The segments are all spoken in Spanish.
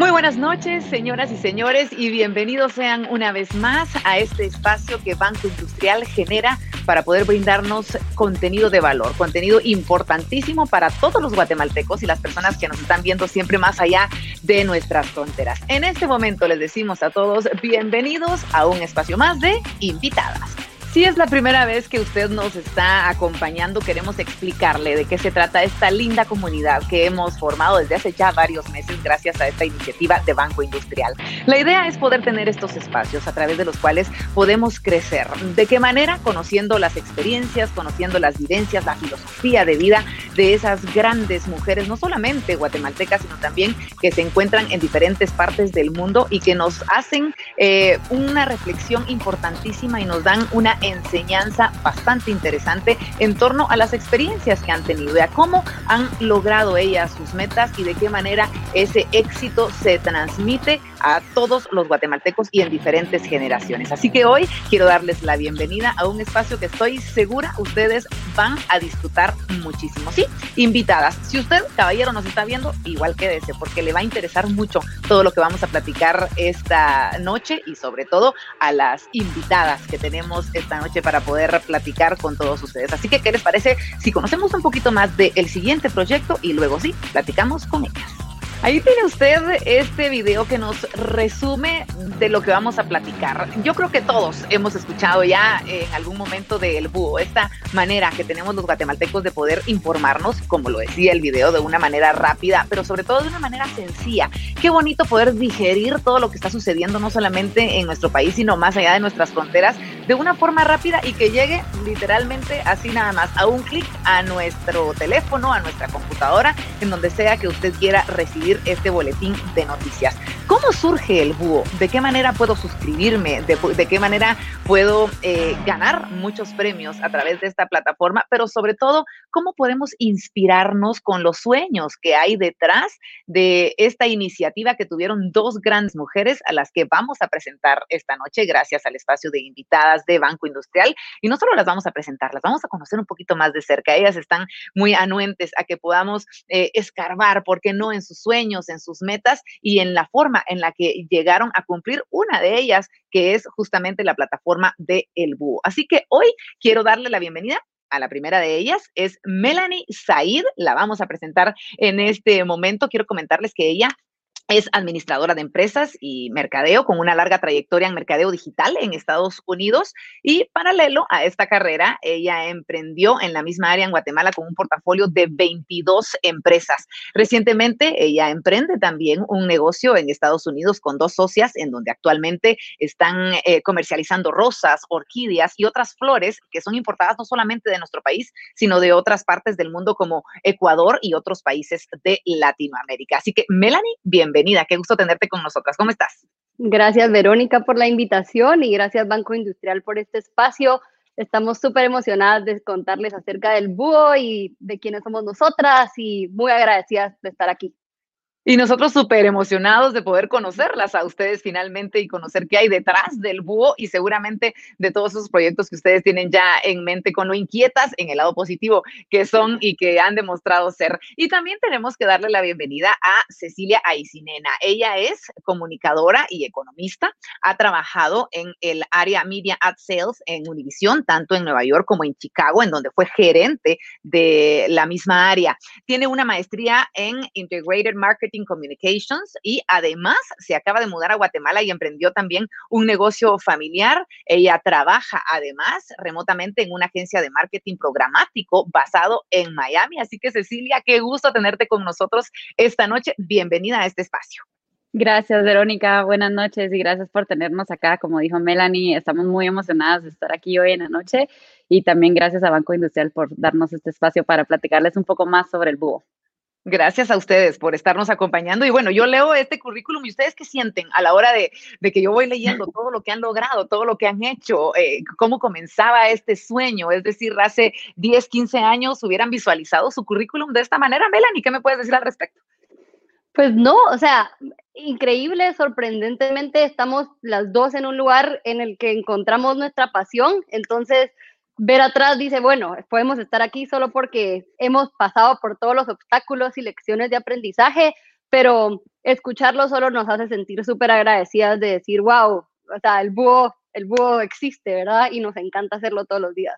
Muy buenas noches, señoras y señores, y bienvenidos sean una vez más a este espacio que Banco Industrial genera para poder brindarnos contenido de valor, contenido importantísimo para todos los guatemaltecos y las personas que nos están viendo siempre más allá de nuestras fronteras. En este momento les decimos a todos bienvenidos a un espacio más de invitadas. Si es la primera vez que usted nos está acompañando, queremos explicarle de qué se trata esta linda comunidad que hemos formado desde hace ya varios meses gracias a esta iniciativa de Banco Industrial. La idea es poder tener estos espacios a través de los cuales podemos crecer. ¿De qué manera? Conociendo las experiencias, conociendo las vivencias, la filosofía de vida de esas grandes mujeres, no solamente guatemaltecas, sino también que se encuentran en diferentes partes del mundo y que nos hacen eh, una reflexión importantísima y nos dan una enseñanza bastante interesante en torno a las experiencias que han tenido y a cómo han logrado ellas sus metas y de qué manera ese éxito se transmite a todos los guatemaltecos y en diferentes generaciones. Así que hoy quiero darles la bienvenida a un espacio que estoy segura ustedes van a disfrutar muchísimo. Sí, invitadas. Si usted, caballero, nos está viendo, igual quédese porque le va a interesar mucho todo lo que vamos a platicar esta noche y sobre todo a las invitadas que tenemos esta noche para poder platicar con todos ustedes. Así que, ¿qué les parece si conocemos un poquito más del siguiente proyecto y luego sí, platicamos con ellas? Ahí tiene usted este video que nos resume de lo que vamos a platicar. Yo creo que todos hemos escuchado ya en algún momento del búho, esta manera que tenemos los guatemaltecos de poder informarnos, como lo decía el video, de una manera rápida, pero sobre todo de una manera sencilla. Qué bonito poder digerir todo lo que está sucediendo, no solamente en nuestro país, sino más allá de nuestras fronteras, de una forma rápida y que llegue literalmente así nada más, a un clic a nuestro teléfono, a nuestra computadora, en donde sea que usted quiera recibir este boletín de noticias. ¿Cómo surge el búho? ¿De qué manera puedo suscribirme? ¿De, qué manera puedo eh, ganar muchos premios a través de esta plataforma? Pero sobre todo, ¿cómo podemos inspirarnos con los sueños que hay detrás de esta iniciativa que tuvieron dos grandes mujeres a las que vamos a presentar esta noche gracias al espacio de invitadas de Banco Industrial? Y no solo las vamos a presentar, las vamos a conocer un poquito más de cerca. Ellas están muy anuentes a que podamos eh, escarbar, ¿por qué no en sus sueños? en sus metas y en la forma en la que llegaron a cumplir una de ellas, que es justamente la plataforma de El Búho. Así que hoy quiero darle la bienvenida a la primera de ellas es Melanie Said, la vamos a presentar en este momento. Quiero comentarles que ella es administradora de empresas y mercadeo con una larga trayectoria en mercadeo digital en Estados Unidos y paralelo a esta carrera, ella emprendió en la misma área en Guatemala con un portafolio de 22 empresas. Recientemente ella emprende también un negocio en Estados Unidos con dos socias en donde actualmente están eh, comercializando rosas, orquídeas y otras flores que son importadas no solamente de nuestro país, sino de otras partes del mundo como Ecuador y otros países de Latinoamérica. Así que Melanie, bienvenida bienvenida. Qué gusto tenerte con nosotras. ¿Cómo estás? Gracias, Verónica, por la invitación y gracias, Banco Industrial, por este espacio. Estamos súper emocionadas de contarles acerca del búho y de quiénes somos nosotras y muy agradecidas de estar aquí. Y nosotros súper emocionados de poder conocerlas a ustedes finalmente y conocer qué hay detrás del búho y seguramente de todos esos proyectos que ustedes tienen ya en mente con lo inquietas en el lado positivo que son y que han demostrado ser. Y también tenemos que darle la bienvenida a Cecilia Aicinena. Ella es comunicadora y economista. Ha trabajado en el área Media Ad Sales en Univision, tanto en Nueva York como en Chicago, en donde fue gerente de la misma área. Tiene una maestría en Integrated Marketing Communications y además se acaba de mudar a Guatemala y emprendió también un negocio familiar. Ella trabaja además remotamente en una agencia de marketing programático basado en Miami. Así que Cecilia, qué gusto tenerte con nosotros esta noche. Bienvenida a este espacio. Gracias, Verónica. Buenas noches y gracias por tenernos acá. Como dijo Melanie, estamos muy emocionadas de estar aquí hoy en la noche y también gracias a Banco Industrial por darnos este espacio para platicarles un poco más sobre el búho. Gracias a ustedes por estarnos acompañando. Y bueno, yo leo este currículum y ustedes qué sienten a la hora de, que yo voy leyendo todo lo que han logrado, todo lo que han hecho, eh, cómo comenzaba este sueño. Es decir, hace 10, 15 años hubieran visualizado su currículum de esta manera. Melanie, ¿qué me puedes decir al respecto? Pues no, o sea, increíble, sorprendentemente estamos las dos en un lugar en el que encontramos nuestra pasión. Entonces, ver atrás dice, bueno, podemos estar aquí solo porque hemos pasado por todos los obstáculos y lecciones de aprendizaje, pero escucharlo solo nos hace sentir súper agradecidas de decir, wow, o sea, el búho, el búho existe, ¿verdad? Y nos encanta hacerlo todos los días.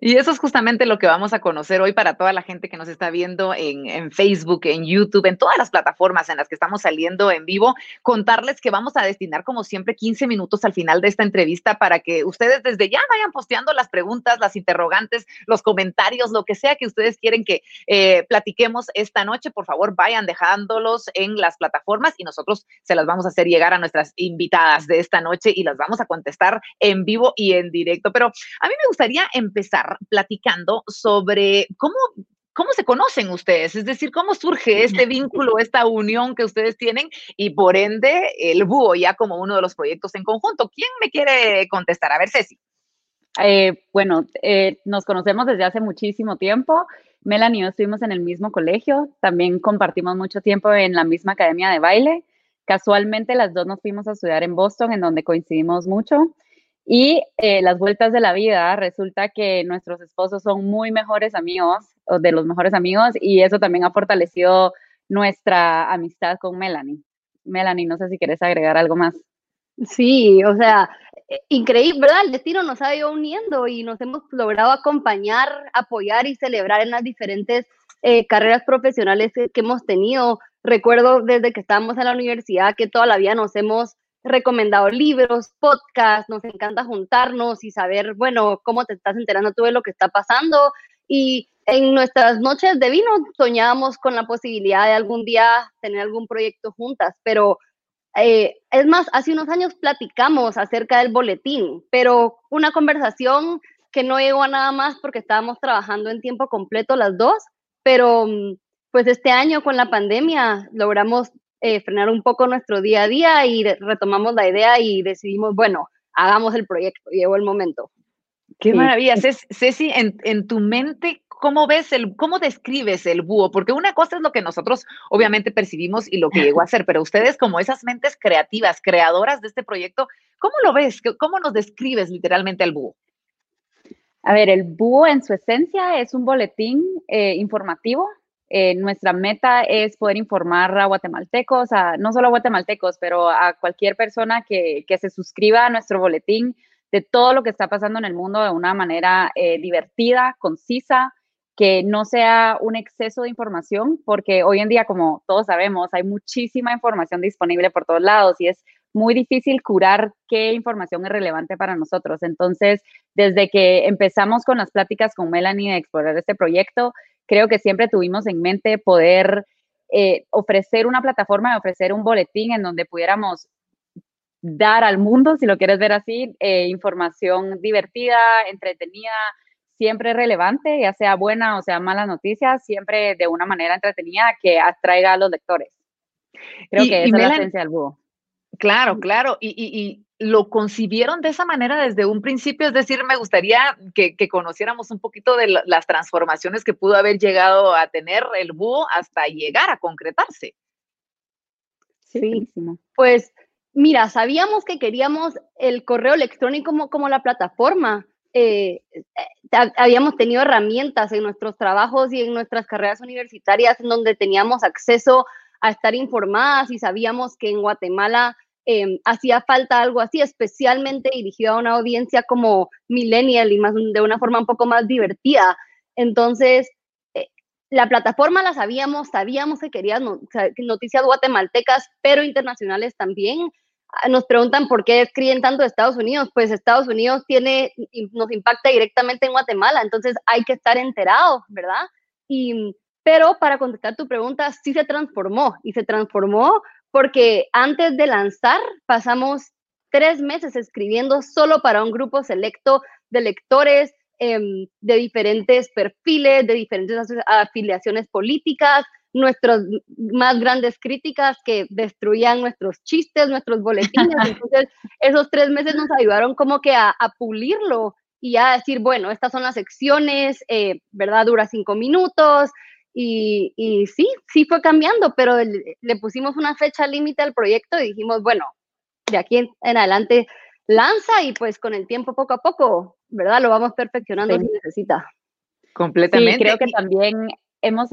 Y eso es justamente lo que vamos a conocer hoy para toda la gente que nos está viendo en, Facebook, en YouTube, en todas las plataformas en las que estamos saliendo en vivo. Contarles que vamos a destinar, como siempre, 15 minutos al final de esta entrevista para que ustedes desde ya vayan posteando las preguntas, las interrogantes, los comentarios, lo que sea que ustedes quieren que eh, platiquemos esta noche. Por favor, vayan dejándolos en las plataformas y nosotros se las vamos a hacer llegar a nuestras invitadas de esta noche y las vamos a contestar en vivo y en directo. Pero a mí me gustaría empezar platicando sobre cómo ¿Cómo se conocen ustedes? Es decir, ¿cómo surge este vínculo, esta unión que ustedes tienen y por ende el búho ya como uno de los proyectos en conjunto? ¿Quién me quiere contestar? A ver, Ceci. Eh, bueno, eh, nos conocemos desde hace muchísimo tiempo. Melanie y yo estuvimos en el mismo colegio, también compartimos mucho tiempo en la misma academia de baile. Casualmente las dos nos fuimos a estudiar en Boston, en donde coincidimos mucho. Y eh, las vueltas de la vida, resulta que nuestros esposos son muy mejores amigos, o de los mejores amigos, y eso también ha fortalecido nuestra amistad con Melanie. Melanie, no sé si quieres agregar algo más. Sí, o sea, eh, increíble, ¿verdad? El destino nos ha ido uniendo y nos hemos logrado acompañar, apoyar y celebrar en las diferentes eh, carreras profesionales que hemos tenido. Recuerdo desde que estábamos en la universidad que toda la vida nos hemos recomendado libros, podcasts, nos encanta juntarnos y saber, bueno, cómo te estás enterando tú de lo que está pasando. Y en nuestras noches de vino soñábamos con la posibilidad de algún día tener algún proyecto juntas, pero eh, es más, hace unos años platicamos acerca del boletín, pero una conversación que no llegó a nada más porque estábamos trabajando en tiempo completo las dos, pero mm, pues este año con la pandemia logramos eh, frenar un poco nuestro día a día y retomamos la idea y decidimos, bueno, hagamos el proyecto, llegó el momento. Qué maravilla. Ceci, en, en, tu mente, ¿cómo ves el, cómo describes el búho? Porque una cosa es lo que nosotros obviamente percibimos y lo que llegó a ser, pero ustedes como esas mentes creativas, creadoras de este proyecto, ¿cómo lo ves? ¿Cómo nos describes literalmente al búho? A ver, el búho en su esencia es un boletín eh, informativo eh, nuestra meta es poder informar a guatemaltecos, no solo a guatemaltecos, pero a cualquier persona que, se suscriba a nuestro boletín de todo lo que está pasando en el mundo de una manera eh, divertida, concisa, que no sea un exceso de información, porque hoy en día, como todos sabemos, hay muchísima información disponible por todos lados y es muy difícil curar qué información es relevante para nosotros. Entonces, desde que empezamos con las pláticas con Melanie de explorar este proyecto, creo que siempre tuvimos en mente poder eh, ofrecer una plataforma, ofrecer un boletín en donde pudiéramos dar al mundo, si lo quieres ver así, eh, información divertida, entretenida, siempre relevante, ya sea buena o sea mala noticia, siempre de una manera entretenida que atraiga a los lectores. Creo que esa es la esencia del búho. Claro, claro. Y, lo concibieron de esa manera desde un principio. Es decir, me gustaría que, conociéramos un poquito de las transformaciones que pudo haber llegado a tener el búho hasta llegar a concretarse. Sí, pues mira, sabíamos que queríamos el correo electrónico como, como la plataforma. Eh, eh, habíamos tenido herramientas en nuestros trabajos y en nuestras carreras universitarias en donde teníamos acceso a estar informadas y sabíamos que en Guatemala em, hacía falta algo así, especialmente dirigido a una audiencia como millennial y más de una forma un poco más divertida. Entonces, eh, la plataforma la sabíamos, sabíamos que querían noticias guatemaltecas, pero internacionales también. Ah, nos preguntan por qué escriben tanto de Estados Unidos. Pues Estados Unidos tiene, nos impacta directamente en Guatemala, entonces hay que estar enterados, ¿verdad? Y pero para contestar tu pregunta, sí se transformó y se transformó porque antes de lanzar pasamos tres meses escribiendo solo para un grupo selecto de lectores em, de diferentes perfiles, de diferentes afiliaciones políticas, nuestras más grandes críticas que destruían nuestros chistes, nuestros boletines. Entonces, esos tres meses nos ayudaron como que a, pulirlo y a decir, bueno, estas son las secciones, eh, ¿verdad? Dura cinco minutos, y, y, sí, sí fue cambiando, pero le, pusimos una fecha límite al proyecto y dijimos, bueno, de aquí en, adelante lanza y pues con el tiempo poco a poco, ¿verdad? Lo vamos perfeccionando si necesita. Completamente. Sí, creo que también hemos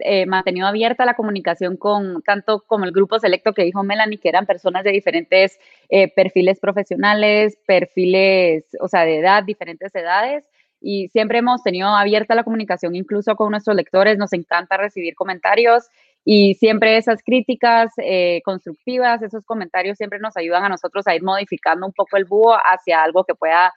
eh, mantenido abierta la comunicación con tanto como el grupo selecto que dijo Melanie, que eran personas de diferentes eh, perfiles profesionales, perfiles, o sea, de edad, diferentes edades. Y siempre hemos tenido abierta la comunicación incluso con nuestros lectores. Nos encanta recibir comentarios y siempre esas críticas eh, constructivas, esos comentarios siempre nos ayudan a nosotros a ir modificando un poco el búho hacia algo que pueda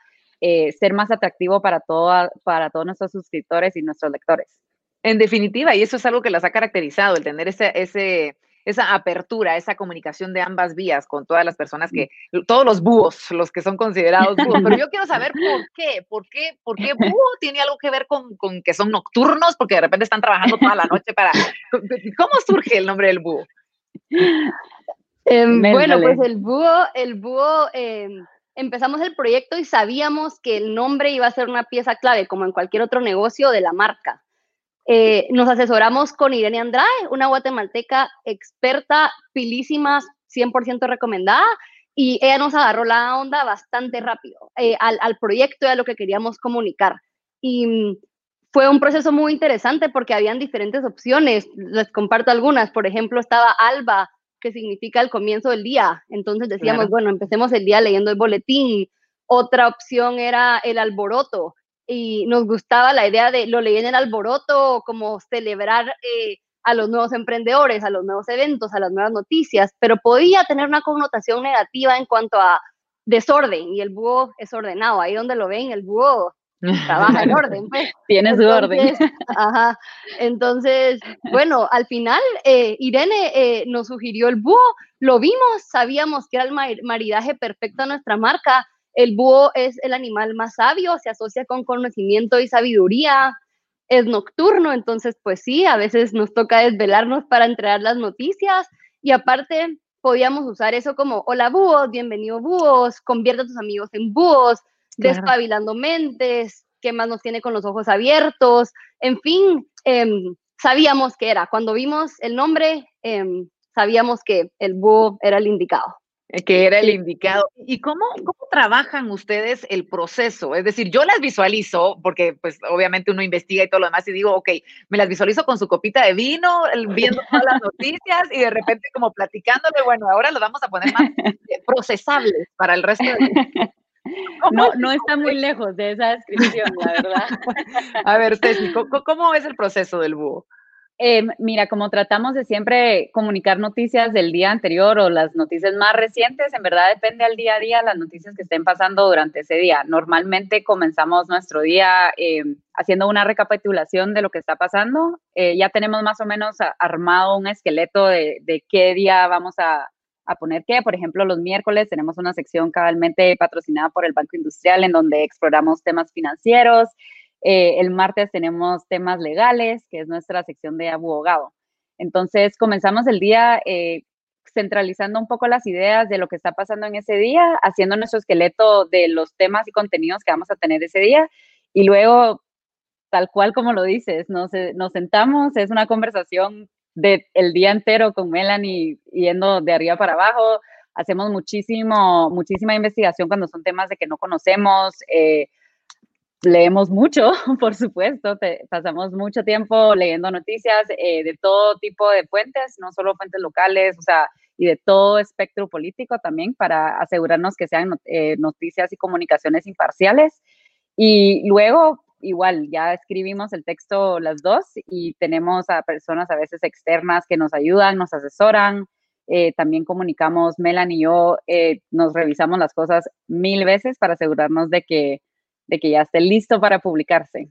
ser más atractivo para, todo, para todos nuestros suscriptores y nuestros lectores. En definitiva, y eso es algo que las ha caracterizado, el tener ese, esa apertura, esa comunicación de ambas vías con todas las personas que, todos los búhos, los que son considerados búhos. Pero yo quiero saber por qué, por qué, por qué búho tiene algo que ver con, con que son nocturnos, porque de repente están trabajando toda la noche para... ¿Cómo surge el nombre del búho? Em, bueno, pues el búho, el búho, em, empezamos el proyecto y sabíamos que el nombre iba a ser una pieza clave, como en cualquier otro negocio de la marca. Eh, nos asesoramos con Irene Andrade, una guatemalteca experta, pilísima, 100% recomendada, y ella nos agarró la onda bastante rápido eh, al, al, proyecto y a lo que queríamos comunicar. Y mm, fue un proceso muy interesante porque habían diferentes opciones. Les comparto algunas. Por ejemplo, estaba Alba, que significa el comienzo del día. Entonces decíamos, bueno, empecemos el día leyendo el boletín. Otra opción era el alboroto, y nos gustaba la idea de lo leí en el alboroto, como celebrar eh, a los nuevos emprendedores, a los nuevos eventos, a las nuevas noticias, pero podía tener una connotación negativa en cuanto a desorden y el búho es ordenado, ahí donde lo ven, el búho trabaja en orden. Pues. Tiene su orden. Ajá. Entonces, bueno, al final eh, Irene eh, nos sugirió el búho, lo vimos, sabíamos que era el maridaje perfecto a nuestra marca, el búho es el animal más sabio, se asocia con conocimiento y sabiduría, es nocturno, entonces pues sí, a veces nos toca desvelarnos para entregar las noticias y aparte podíamos usar eso como, hola búhos, bienvenido búhos, convierte a tus amigos en búhos, despabilando mentes, ¿qué más nos tiene con los ojos abiertos? En fin, em, sabíamos que era. Cuando vimos el nombre, em, sabíamos que el búho era el indicado. Que era el indicado. ¿Y cómo, cómo trabajan ustedes el proceso? Es decir, yo las visualizo, porque pues obviamente uno investiga y todo lo demás, y digo, ok, me las visualizo con su copita de vino, viendo todas las noticias y de repente como platicándole, bueno, ahora lo vamos a poner más eh, procesables para el resto de... No, no está muy lejos de esa descripción, la verdad. A ver, Ceci, ¿cómo es el proceso del búho? Eh, mira, como tratamos de siempre comunicar noticias del día anterior o las noticias más recientes, en verdad depende al día a día las noticias que estén pasando durante ese día. Normalmente comenzamos nuestro día eh, haciendo una recapitulación de lo que está pasando. Eh, ya tenemos más o menos armado un esqueleto de, de qué día vamos a, a, poner qué. Por ejemplo, los miércoles tenemos una sección cabalmente patrocinada por el Banco Industrial en donde exploramos temas financieros. Eh, el martes tenemos temas legales, que es nuestra sección de abogado. Entonces, comenzamos el día eh, centralizando un poco las ideas de lo que está pasando en ese día, haciendo nuestro esqueleto de los temas y contenidos que vamos a tener ese día. Y luego, tal cual como lo dices, nos, nos sentamos, es una conversación del el día entero con Melanie yendo de arriba para abajo. Hacemos muchísimo, muchísima investigación cuando son temas de que no conocemos. Eh, leemos mucho, por supuesto, pasamos mucho tiempo leyendo noticias eh, de todo tipo de fuentes, no solo fuentes locales, o sea, y de todo espectro político también para asegurarnos que sean eh, noticias y comunicaciones imparciales. Y luego, igual, ya escribimos el texto las dos y tenemos a personas a veces externas que nos ayudan, nos asesoran. Eh, también comunicamos, Melan y yo nos revisamos las cosas mil veces para asegurarnos de que de que ya esté listo para publicarse.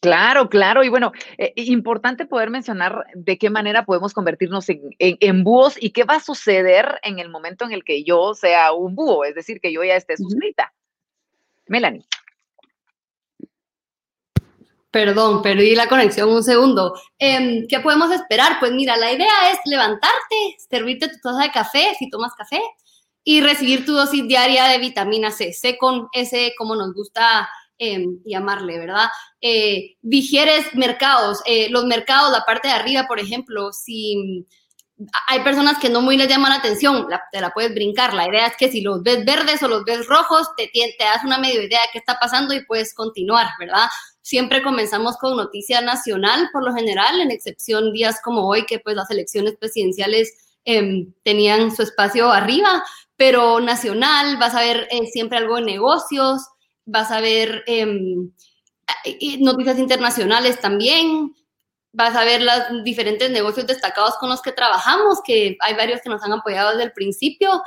Claro, claro. Y bueno, eh, importante poder mencionar de qué manera podemos convertirnos en, búhos y qué va a suceder en el momento en el que yo sea un búho, es decir, que yo ya esté suscrita. Melanie. Perdón, perdí la conexión un segundo. Em, ¿Qué podemos esperar? Pues mira, la idea es levantarte, servirte tu taza de café si tomas café, y recibir tu dosis diaria de vitamina C, C con S como nos gusta em, llamarle, ¿verdad? Eh, mercados, eh, los mercados, la parte de arriba, por ejemplo, si hay personas que no muy les llaman la atención, te la puedes brincar. La idea es que si los ves verdes o los ves rojos, te, te das una medio idea de qué está pasando y puedes continuar, ¿verdad? siempre comenzamos con noticia nacional por lo general, en excepción días como hoy, que pues las elecciones presidenciales em, tenían su espacio arriba, pero nacional, vas a ver eh, siempre algo de negocios, vas a ver em, noticias internacionales también, vas a ver los diferentes negocios destacados con los que trabajamos, que hay varios que nos han apoyado desde el principio.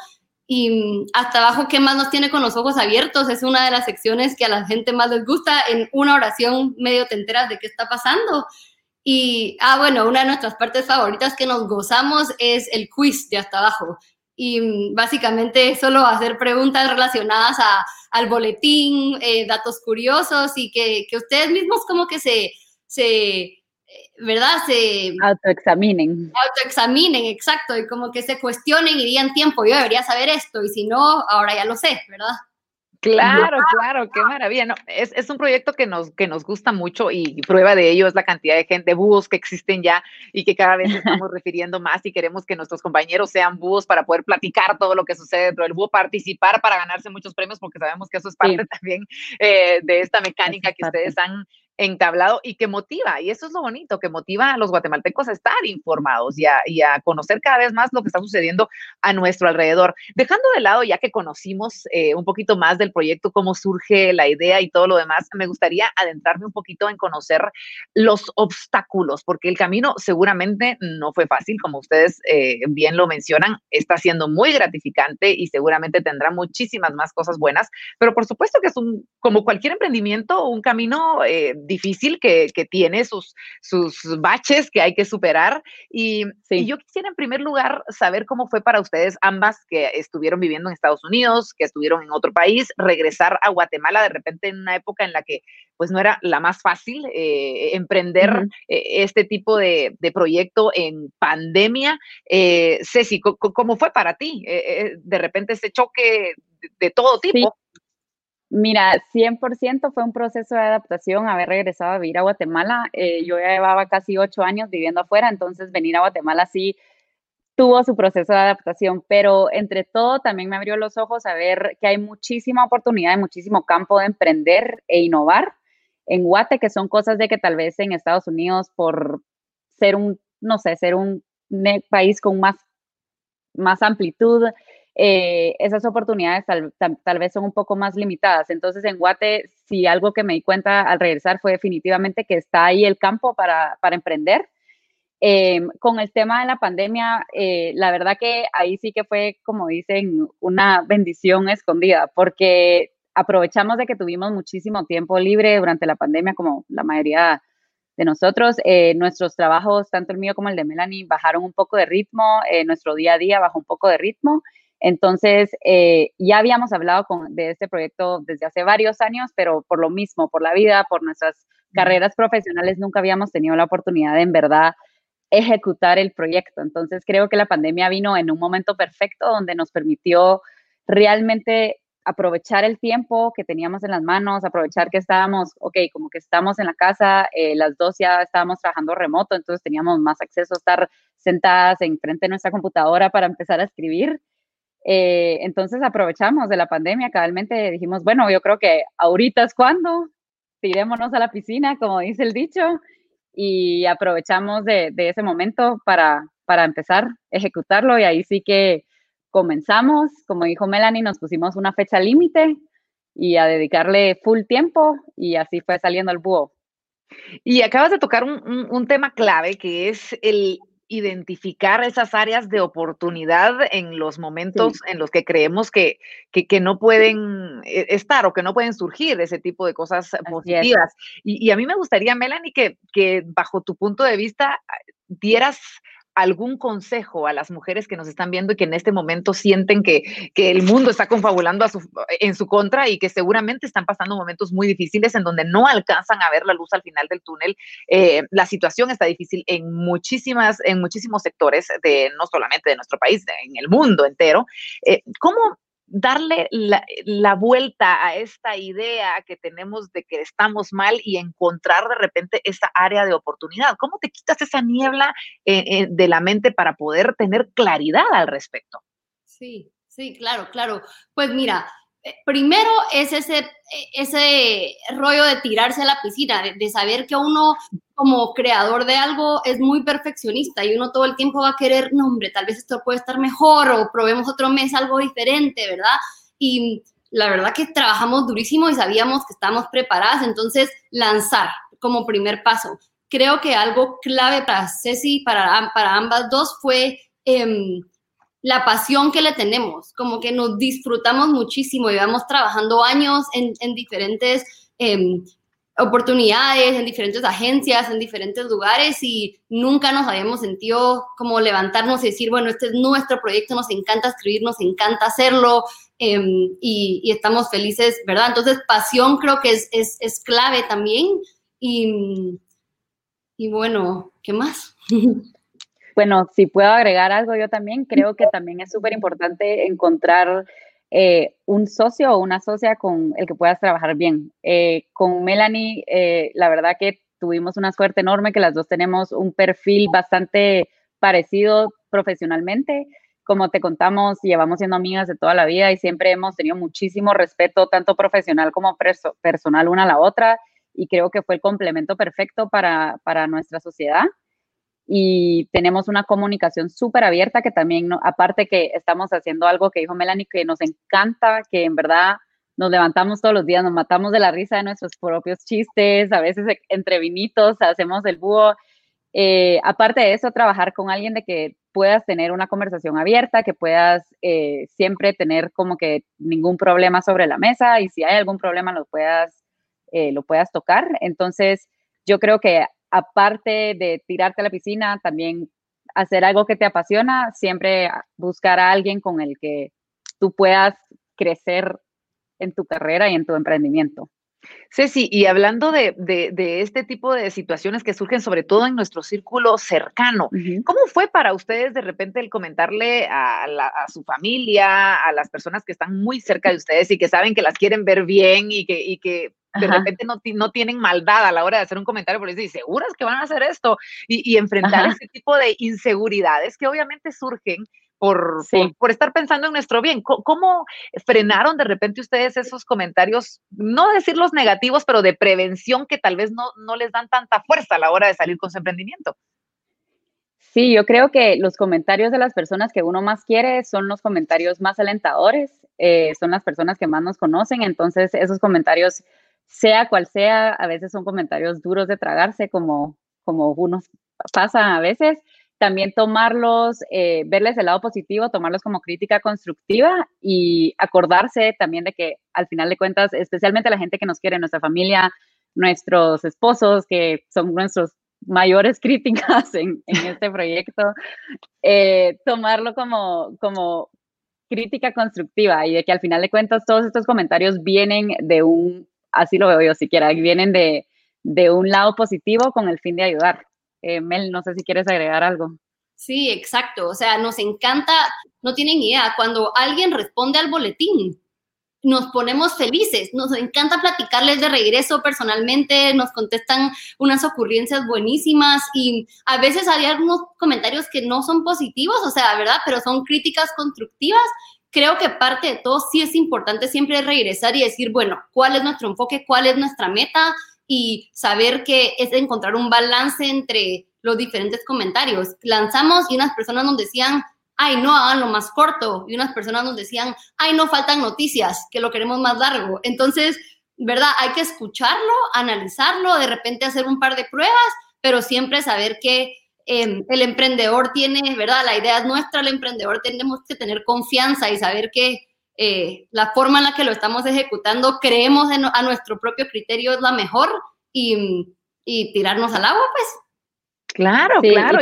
Y mm, hasta abajo, ¿qué más nos tiene con los ojos abiertos? Es una de las secciones que a la gente más les gusta. En una oración medio te enteras de qué está pasando. Y, ah, bueno, una de nuestras partes favoritas que nos gozamos es el quiz de hasta abajo. Y básicamente solo hacer preguntas relacionadas a, al boletín, eh, datos curiosos y que, que, ustedes mismos como que se, se ¿verdad? Se autoexaminen. Autoexaminen, exacto, y como que se cuestionen y digan tiempo, yo debería saber esto, y si no, ahora ya lo sé, ¿verdad? Claro, claro, qué maravilla. No, es, es, un proyecto que nos, que nos gusta mucho y prueba de ello es la cantidad de gente, búhos que existen ya y que cada vez estamos refiriendo más y queremos que nuestros compañeros sean búhos para poder platicar todo lo que sucede dentro del búho, participar para ganarse muchos premios porque sabemos que eso es parte también eh, de esta mecánica que ustedes han entablado y que motiva, y eso es lo bonito, que motiva a los guatemaltecos a estar informados y a, conocer cada vez más lo que está sucediendo a nuestro alrededor. Dejando de lado, ya que conocimos eh, un poquito más del proyecto, cómo surge la idea y todo lo demás, me gustaría adentrarme un poquito en conocer los obstáculos, porque el camino seguramente no fue fácil, como ustedes eh, bien lo mencionan, está siendo muy gratificante y seguramente tendrá muchísimas más cosas buenas, pero por supuesto que es un, como cualquier emprendimiento, un camino eh, difícil que, tiene sus, sus baches que hay que superar. Y, yo quisiera en primer lugar saber cómo fue para ustedes ambas que estuvieron viviendo en Estados Unidos, que estuvieron en otro país, regresar a Guatemala de repente en una época en la que pues no era la más fácil eh, emprender eh, este tipo de, proyecto en pandemia. Eh, Ceci, ¿cómo fue para ti? de repente ese choque de, todo tipo. Mira, 100% fue un proceso de adaptación haber regresado a vivir a Guatemala. Eh, yo ya llevaba casi ocho años viviendo afuera, entonces venir a Guatemala sí tuvo su proceso de adaptación, pero entre todo también me abrió los ojos a ver que hay muchísima oportunidad, y muchísimo campo de emprender e innovar en Guate, que son cosas de que tal vez en Estados Unidos por ser un, no sé, ser un país con más, más amplitud, eh, esas oportunidades tal, vez son un poco más limitadas. Entonces, en Guate, si algo que me di cuenta al regresar fue definitivamente que está ahí el campo para, emprender. Em, con el tema de la pandemia, eh, la verdad que ahí sí que fue, como dicen, una bendición escondida, porque aprovechamos de que tuvimos muchísimo tiempo libre durante la pandemia, como la mayoría de nosotros. Eh, nuestros trabajos, tanto el mío como el de Melanie, bajaron un poco de ritmo, nuestro día a día bajó un poco de ritmo entonces, eh, ya habíamos hablado de este proyecto desde hace varios años, pero por lo mismo, por la vida, por nuestras carreras profesionales, nunca habíamos tenido la oportunidad de en verdad ejecutar el proyecto. Entonces, creo que la pandemia vino en un momento perfecto donde nos permitió realmente aprovechar el tiempo que teníamos en las manos, aprovechar que estábamos, ok, como que estamos en la casa, eh, las dos ya estábamos trabajando remoto, entonces teníamos más acceso a estar sentadas enfrente de nuestra computadora para empezar a escribir. Eh, entonces aprovechamos de la pandemia, cabalmente dijimos, bueno, yo creo que ahorita es cuando, tirémonos a la piscina, como dice el dicho, y aprovechamos de, ese momento para, para empezar a ejecutarlo y ahí sí que comenzamos, como dijo Melanie, nos pusimos una fecha límite y a dedicarle full tiempo y así fue saliendo el búho. Y acabas de tocar un tema clave que es el identificar esas áreas de oportunidad en los momentos en los que creemos que, que, no pueden eh, estar o que no pueden surgir ese tipo de cosas positivas. Y, y, a mí me gustaría, Melanie, que, que bajo tu punto de vista dieras algún consejo a las mujeres que nos están viendo y que en este momento sienten que, el mundo está confabulando a su, en su contra y que seguramente están pasando momentos muy difíciles en donde no alcanzan a ver la luz al final del túnel. Eh, la situación está difícil en muchísimas, en muchísimos sectores de no solamente de nuestro país, en el mundo entero. Eh, ¿Cómo darle la, vuelta a esta idea que tenemos de que estamos mal y encontrar de repente esa área de oportunidad. ¿Cómo te quitas esa niebla eh, eh, de la mente para poder tener claridad al respecto? Sí, sí, claro, claro. Pues mira, eh, primero es ese, ese rollo de tirarse a la piscina, de, saber que uno como creador de algo es muy perfeccionista y uno todo el tiempo va a querer, no hombre, tal vez esto puede estar mejor o probemos otro mes algo diferente, ¿verdad? Y la verdad que trabajamos durísimo y sabíamos que estamos preparadas, entonces lanzar como primer paso. Creo que algo clave para Ceci, para, para ambas dos, fue... Em, la pasión que le tenemos, como que nos disfrutamos muchísimo, llevamos trabajando años en, diferentes em, oportunidades, en diferentes agencias, en diferentes lugares y nunca nos habíamos sentido como levantarnos y decir, bueno, este es nuestro proyecto, nos encanta escribir, nos encanta hacerlo em, y, estamos felices, ¿verdad? Entonces, pasión creo que es, es, clave también y, y bueno, ¿qué más? Bueno, si puedo agregar algo yo también, creo que también es súper importante encontrar eh, un socio o una socia con el que puedas trabajar bien. Eh, con Melanie, eh, la verdad que tuvimos una suerte enorme que las dos tenemos un perfil bastante parecido profesionalmente. Como te contamos, llevamos siendo amigas de toda la vida y siempre hemos tenido muchísimo respeto, tanto profesional como personal una a la otra, y creo que fue el complemento perfecto para, para nuestra sociedad y tenemos una comunicación súper abierta que también, aparte que estamos haciendo algo que dijo Melanie, que nos encanta, que en verdad nos levantamos todos los días, nos matamos de la risa de nuestros propios chistes, a veces entre vinitos hacemos el búho. Eh, aparte de eso, trabajar con alguien de que puedas tener una conversación abierta, que puedas eh, siempre tener como que ningún problema sobre la mesa y si hay algún problema lo puedas, eh, lo puedas tocar. Entonces, yo creo que aparte de tirarte a la piscina, también hacer algo que te apasiona, siempre buscar a alguien con el que tú puedas crecer en tu carrera y en tu emprendimiento. Ceci, y hablando de, este tipo de situaciones que surgen sobre todo en nuestro círculo cercano, ¿cómo fue para ustedes de repente el comentarle a, su familia, a las personas que están muy cerca de ustedes y que saben que las quieren ver bien y que, y que de repente no, no, tienen maldad a la hora de hacer un comentario, pero dicen, ¿seguras que van a hacer esto? Y, enfrentar ese tipo de inseguridades que obviamente surgen por, por, estar pensando en nuestro bien. ¿Cómo, frenaron de repente ustedes esos comentarios, no decirlos negativos, pero de prevención que tal vez no, no les dan tanta fuerza a la hora de salir con su emprendimiento? Sí, yo creo que los comentarios de las personas que uno más quiere son los comentarios más alentadores, eh, son las personas que más nos conocen, entonces esos comentarios sea cual sea, a veces son comentarios duros de tragarse, como, como unos pasa a veces. También tomarlos, eh, verles el lado positivo, tomarlos como crítica constructiva y acordarse también de que al final de cuentas, especialmente la gente que nos quiere, nuestra familia, nuestros esposos, que son nuestros mayores críticas en, este proyecto, eh, tomarlo como, como crítica constructiva y de que al final de cuentas todos estos comentarios vienen de un así lo veo yo siquiera, vienen de, un lado positivo con el fin de ayudar. Eh, Mel, no sé si quieres agregar algo. Sí, exacto. O sea, nos encanta, no tienen idea, cuando alguien responde al boletín, nos ponemos felices, nos encanta platicarles de regreso personalmente, nos contestan unas ocurrencias buenísimas y a veces hay algunos comentarios que no son positivos, o sea, ¿verdad? Pero son críticas constructivas creo que parte de todo sí es importante siempre regresar y decir, bueno, ¿cuál es nuestro enfoque? ¿Cuál es nuestra meta? Y saber que es encontrar un balance entre los diferentes comentarios. Lanzamos y unas personas nos decían, ay, no, hagan lo más corto. Y unas personas nos decían, ay, no faltan noticias, que lo queremos más largo. Entonces, ¿verdad? Hay que escucharlo, analizarlo, de repente hacer un par de pruebas, pero siempre saber que Em, el emprendedor tiene, ¿verdad? La idea es nuestra, el emprendedor tenemos que tener confianza y saber que eh, la forma en la que lo estamos ejecutando, creemos a nuestro propio criterio es la mejor y, tirarnos al agua, pues. Claro, claro.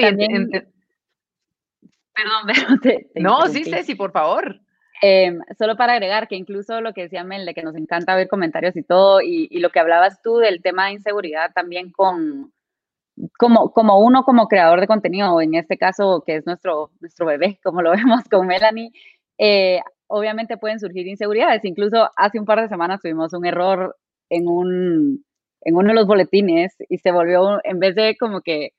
Perdón, pero no, sí, sí, por favor. Em, solo para agregar que incluso lo que decía Mel, de que nos encanta ver comentarios y todo, y, y, lo que hablabas tú del tema de inseguridad también con, como, como uno como creador de contenido, en este caso que es nuestro, nuestro bebé, como lo vemos con Melanie, eh, obviamente pueden surgir inseguridades. Incluso hace un par de semanas tuvimos un error en, un, en uno de los boletines y se volvió, en vez de como que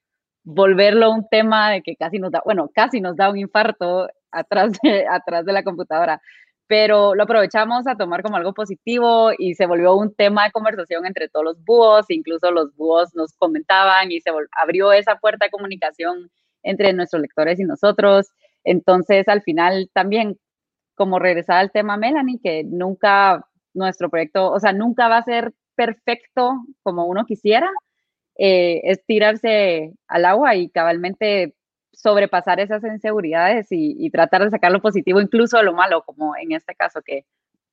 volverlo un tema de que casi nos da, bueno, casi nos da un infarto atrás de, atrás de la computadora. Pero lo aprovechamos a tomar como algo positivo y se volvió un tema de conversación entre todos los búhos, incluso los búhos nos comentaban y se abrió esa puerta de comunicación entre nuestros lectores y nosotros. Entonces, al final también, como regresar al tema Melanie, que nunca nuestro proyecto, o sea, nunca va a ser perfecto como uno quisiera, eh, es tirarse al agua y cabalmente sobrepasar esas inseguridades y, tratar de sacar lo positivo incluso de lo malo, como en este caso que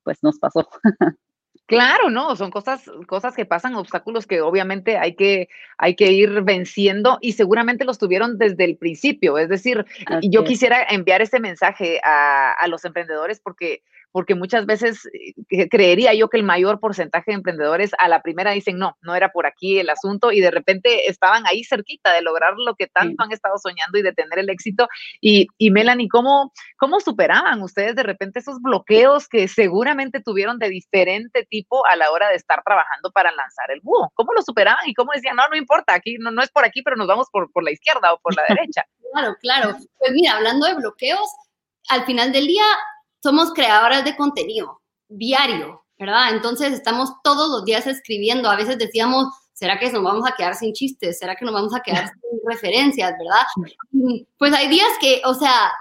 pues nos pasó. Claro, no, son cosas, cosas que pasan, obstáculos que obviamente hay que, hay que ir venciendo y seguramente los tuvieron desde el principio. Es decir, yo quisiera enviar ese mensaje a, a, los emprendedores porque porque muchas veces eh, creería yo que el mayor porcentaje de emprendedores a la primera dicen, no, no era por aquí el asunto y de repente estaban ahí cerquita de lograr lo que tanto han estado soñando y de tener el éxito. Y, y Melanie, ¿cómo, ¿cómo superaban ustedes de repente esos bloqueos que seguramente tuvieron de diferente tipo a la hora de estar trabajando para lanzar el búho? ¿Cómo lo superaban y cómo decían, no, no importa, aquí no, no es por aquí, pero nos vamos por, por la izquierda o por la derecha? Claro, claro. Pues mira, hablando de bloqueos, al final del día somos creadoras de contenido diario, ¿verdad? Entonces estamos todos los días escribiendo. A veces decíamos, ¿será que nos vamos a quedar sin chistes? ¿Será que nos vamos a quedar sin referencias, verdad? Pues hay días que, o sea,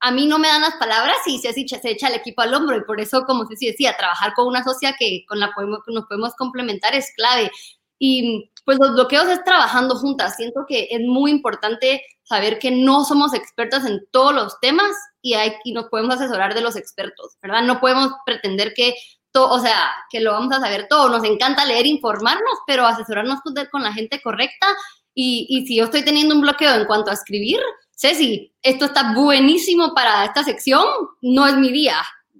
a mí no me dan las palabras y se, se echa el equipo al hombro y por eso, como se decía, trabajar con una socia que con la que nos podemos complementar es clave. Y pues los bloqueos es trabajando juntas. Siento que es muy importante saber que no somos expertas en todos los temas y, hay, y nos podemos asesorar de los expertos, ¿verdad? No podemos pretender que todo, o sea, que lo vamos a saber todo. Nos encanta leer, informarnos, pero asesorarnos con, la gente correcta. Y, y si yo estoy teniendo un bloqueo en cuanto a escribir, Ceci, esto está buenísimo para esta sección, no es mi día,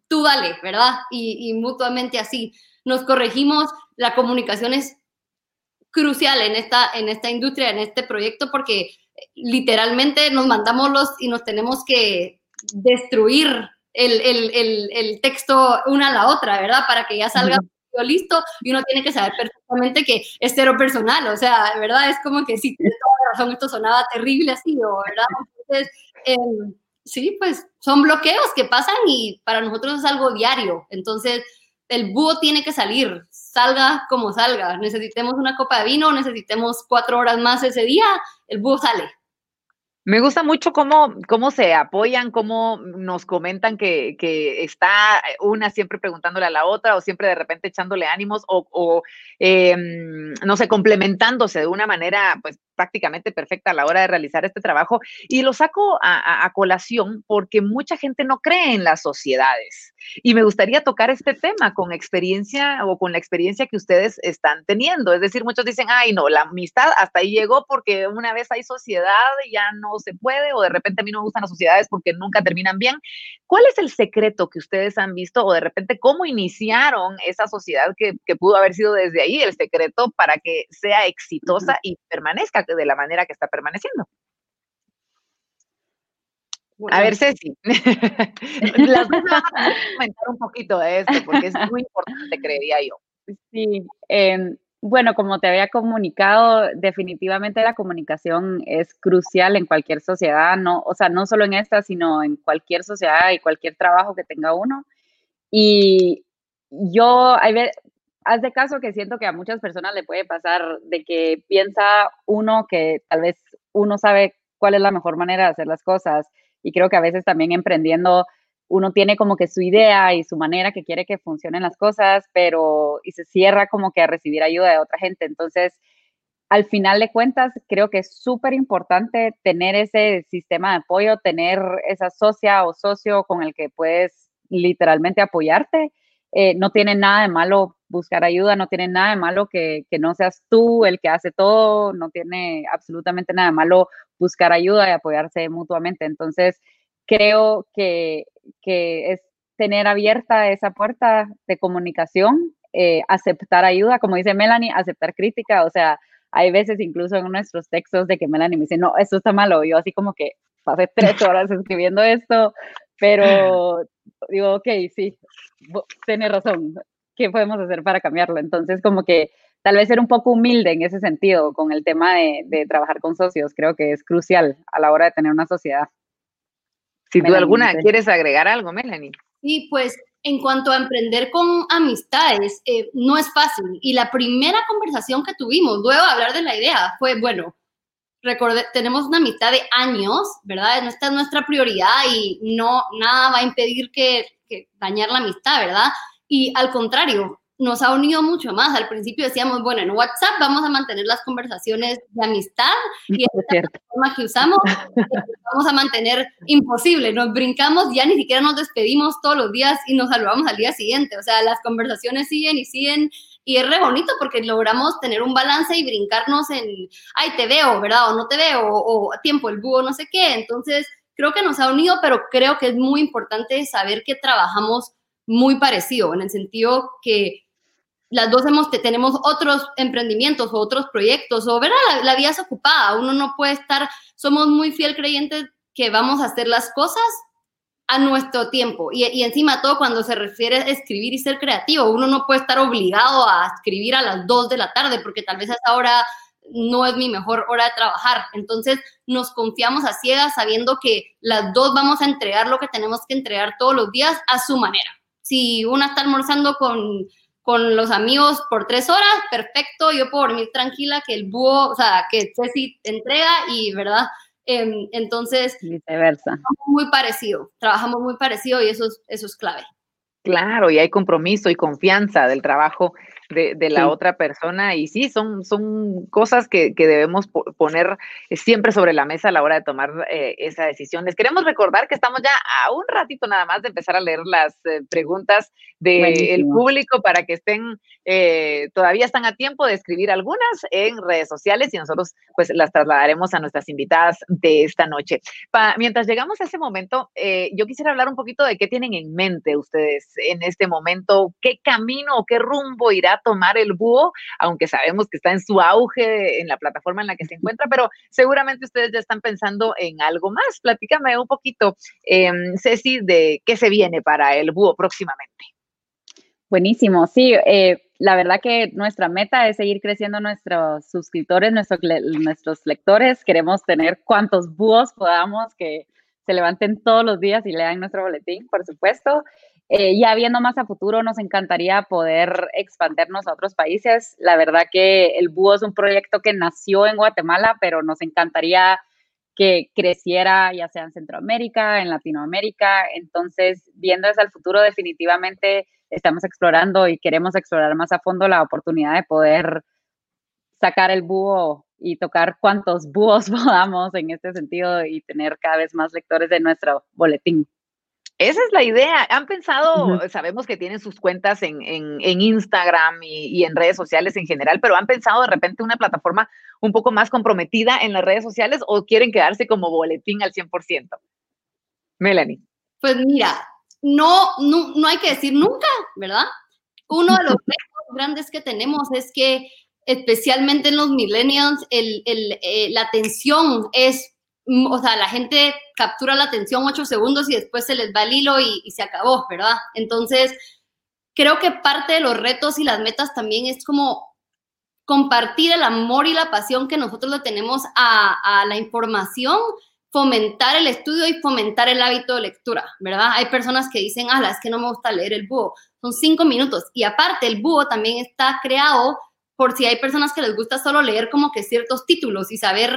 tú dale, ¿verdad? Y, y mutuamente así. Nos corregimos, la comunicación es crucial en esta, en esta industria, en este proyecto, porque literalmente nos mandamos los y nos tenemos que destruir el, el, el, texto una a la otra, ¿verdad? Para que ya salga listo y uno tiene que saber perfectamente que es cero personal, o sea, ¿verdad? Es como que sí, tienes toda la razón, esto sonaba terrible así, ¿verdad? Entonces, em, sí, pues son bloqueos que pasan y para nosotros es algo diario, entonces el búho tiene que salir, salga como salga. Necesitemos una copa de vino, necesitemos cuatro horas más ese día, el búho sale. Me gusta mucho cómo, cómo se apoyan, cómo nos comentan que, que, está una siempre preguntándole a la otra o siempre de repente echándole ánimos o, o em, no sé, complementándose de una manera pues prácticamente perfecta a la hora de realizar este trabajo. Y lo saco a, colación porque mucha gente no cree en las sociedades. Y me gustaría tocar este tema con experiencia o con la experiencia que ustedes están teniendo. Es decir, muchos dicen, ay, no, la amistad hasta ahí llegó porque una vez hay sociedad ya no se puede, o de repente a mí no me gustan las sociedades porque nunca terminan bien. ¿Cuál es el secreto que ustedes han visto o de repente cómo iniciaron esa sociedad que, que pudo haber sido desde ahí el secreto para que sea exitosa y permanezca de la manera que está permaneciendo. A ver, Ceci, las dos van a comentar un poquito de esto, porque es muy importante, creería yo. Sí, em, bueno, como te había comunicado, definitivamente la comunicación es crucial en cualquier sociedad, no, o sea, no solo en esta, sino en cualquier sociedad y cualquier trabajo que tenga uno. Y yo, haz de caso que siento que a muchas personas le puede pasar de que piensa uno que tal vez uno sabe cuál es la mejor manera de hacer las cosas y creo que a veces también emprendiendo uno tiene como que su idea y su manera que quiere que funcionen las cosas, pero y se cierra como que a recibir ayuda de otra gente. Entonces, al final de cuentas, creo que es súper importante tener ese sistema de apoyo, tener esa socia o socio con el que puedes literalmente apoyarte. Eh, no tiene nada de malo buscar ayuda, no tiene nada de malo que, no seas tú el que hace todo, no tiene absolutamente nada de malo buscar ayuda y apoyarse mutuamente. Entonces, creo que, es tener abierta esa puerta de comunicación, eh, aceptar ayuda, como dice Melanie, aceptar crítica, o sea, hay veces incluso en nuestros textos de que Melanie me dice, no, esto está malo, yo así como que pasé tres horas escribiendo esto, pero digo, ok, sí, tiene razón, ¿qué podemos hacer para cambiarlo? Entonces, como que tal vez ser un poco humilde en ese sentido con el tema de, trabajar con socios, creo que es crucial a la hora de tener una sociedad. Sin duda alguna, ¿quieres agregar algo, Melanie? Sí, pues en cuanto a emprender con amistades, eh, no es fácil. Y la primera conversación que tuvimos, luego de hablar de la idea, fue, bueno, recordé, tenemos una amistad de años, ¿verdad? Esta es nuestra prioridad y no, nada va a impedir que, que dañar la amistad, ¿verdad? Y al contrario, nos ha unido mucho más. Al principio decíamos, bueno, en WhatsApp vamos a mantener las conversaciones de amistad y esta forma que usamos vamos a mantener imposible. Nos brincamos, ya ni siquiera nos despedimos todos los días y nos saludamos al día siguiente. O sea, las conversaciones siguen y siguen y es re bonito porque logramos tener un balance y brincarnos en, ay, te veo, ¿verdad? O no te veo, o, o tiempo, el búho, no sé qué. Entonces, creo que nos ha unido, pero creo que es muy importante saber que trabajamos muy parecido, en el sentido que las dos hemos, tenemos otros emprendimientos o otros proyectos, o ¿verdad? La, vida es ocupada, uno no puede estar, somos muy fiel creyentes que vamos a hacer las cosas a nuestro tiempo. Y, y, encima todo cuando se refiere a escribir y ser creativo, uno no puede estar obligado a escribir a las 2 de la tarde porque tal vez a esa hora no es mi mejor hora de trabajar. Entonces nos confiamos a ciegas sabiendo que las dos vamos a entregar lo que tenemos que entregar todos los días a su manera. Si una está almorzando con con los amigos por tres horas, perfecto, yo puedo dormir tranquila que el búho, o sea, que Ceci entrega y, ¿verdad? Em, entonces, viceversa. Muy parecido, trabajamos muy parecido y eso es, eso es clave. Claro, y hay compromiso y confianza del trabajo de, la otra persona. Y sí, son, son cosas que, debemos poner eh, siempre sobre la mesa a la hora de tomar eh, esa decisión. Les queremos recordar que estamos ya a un ratito nada más de empezar a leer las eh, preguntas del público para que estén, todavía están a tiempo de escribir algunas en redes sociales y nosotros pues las trasladaremos a nuestras invitadas de esta noche. mientras llegamos a ese momento, yo quisiera hablar un poquito de qué tienen en mente ustedes en este momento, qué camino o qué rumbo irá tomar el búho, aunque sabemos que está en su auge en la plataforma en la que se encuentra, pero seguramente ustedes ya están pensando en algo más. Platícame un poquito, em, Ceci, de qué se viene para el búho próximamente. Buenísimo, sí, eh, la verdad que nuestra meta es seguir creciendo nuestros suscriptores, nuestros, nuestros lectores. Queremos tener cuantos búhos podamos que se levanten todos los días y lean nuestro boletín, por supuesto. Eh, ya viendo más a futuro, nos encantaría poder expandernos a otros países. La verdad que el Búho es un proyecto que nació en Guatemala, pero nos encantaría que creciera ya sea en Centroamérica, en Latinoamérica. Entonces, viendo hacia el futuro, definitivamente estamos explorando y queremos explorar más a fondo la oportunidad de poder sacar el búho y tocar cuantos búhos podamos en este sentido y tener cada vez más lectores de nuestro boletín. Esa es la idea. Han pensado, sabemos que tienen sus cuentas en, Instagram y, en redes sociales en general, pero han pensado de repente una plataforma un poco más comprometida en las redes sociales o quieren quedarse como boletín al 100%? Melanie. Pues mira, no, no, hay que decir nunca, ¿verdad? Uno de los retos grandes que tenemos es que especialmente en los millennials, eh, la atención es o sea, la gente captura la atención ocho segundos y después se les va el hilo y, se acabó, ¿verdad? Entonces, creo que parte de los retos y las metas también es como compartir el amor y la pasión que nosotros le tenemos a, la información, fomentar el estudio y fomentar el hábito de lectura, ¿verdad? Hay personas que dicen, ah, es que no me gusta leer el búho. Son cinco minutos. Y aparte, el búho también está creado por si hay personas que les gusta solo leer como que ciertos títulos y saber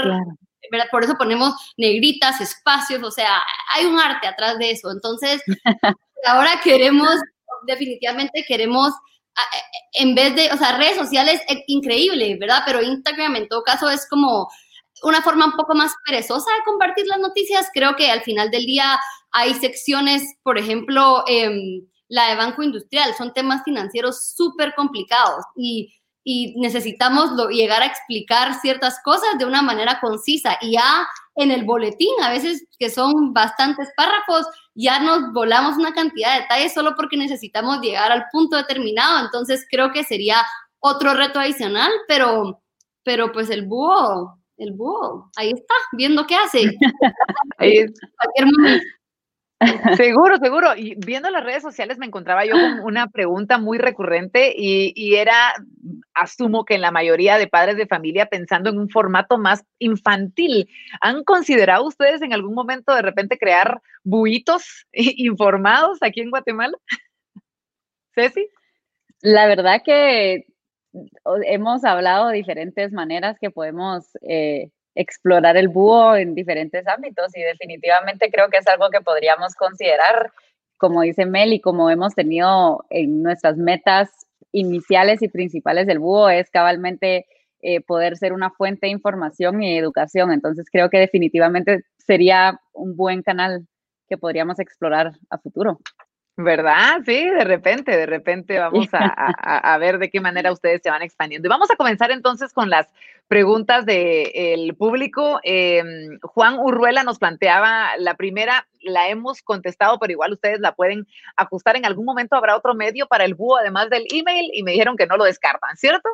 por eso ponemos negritas, espacios, o sea, hay un arte atrás de eso. Entonces, ahora queremos, definitivamente queremos, en vez de, o sea, redes sociales, eh, increíble, ¿verdad? Pero Instagram en todo caso es como una forma un poco más perezosa de compartir las noticias. Creo que al final del día hay secciones, por ejemplo, em, la de Banco Industrial, son temas financieros súper complicados y y necesitamos llegar a explicar ciertas cosas de una manera concisa. Y ya en el boletín, a veces que son bastantes párrafos, ya nos volamos una cantidad de detalles solo porque necesitamos llegar al punto determinado. Entonces creo que sería otro reto adicional, pero, pero pues el búho, el búho, ahí está, viendo qué hace. ahí Cualquier momento. Seguro, seguro. Y viendo las redes sociales me encontraba yo con una pregunta muy recurrente y, era, asumo que en la mayoría de padres de familia pensando en un formato más infantil. ¿Han considerado ustedes en algún momento de repente crear buitos informados aquí en Guatemala? Ceci. La verdad que hemos hablado de diferentes maneras que podemos eh, explorar el búho en diferentes ámbitos y definitivamente creo que es algo que podríamos considerar, como dice Mel, y como hemos tenido en nuestras metas iniciales y principales del búho, es cabalmente eh, poder ser una fuente de información y educación. Entonces creo que definitivamente sería un buen canal que podríamos explorar a futuro. ¿Verdad? Sí, de repente, de repente vamos a, ver de qué manera ustedes se van expandiendo. Y vamos a comenzar entonces con las preguntas del público. Em, Juan Urruela nos planteaba la primera, la hemos contestado, pero igual ustedes la pueden ajustar. En algún momento habrá otro medio para el búho además del email y me dijeron que no lo descartan, ¿cierto?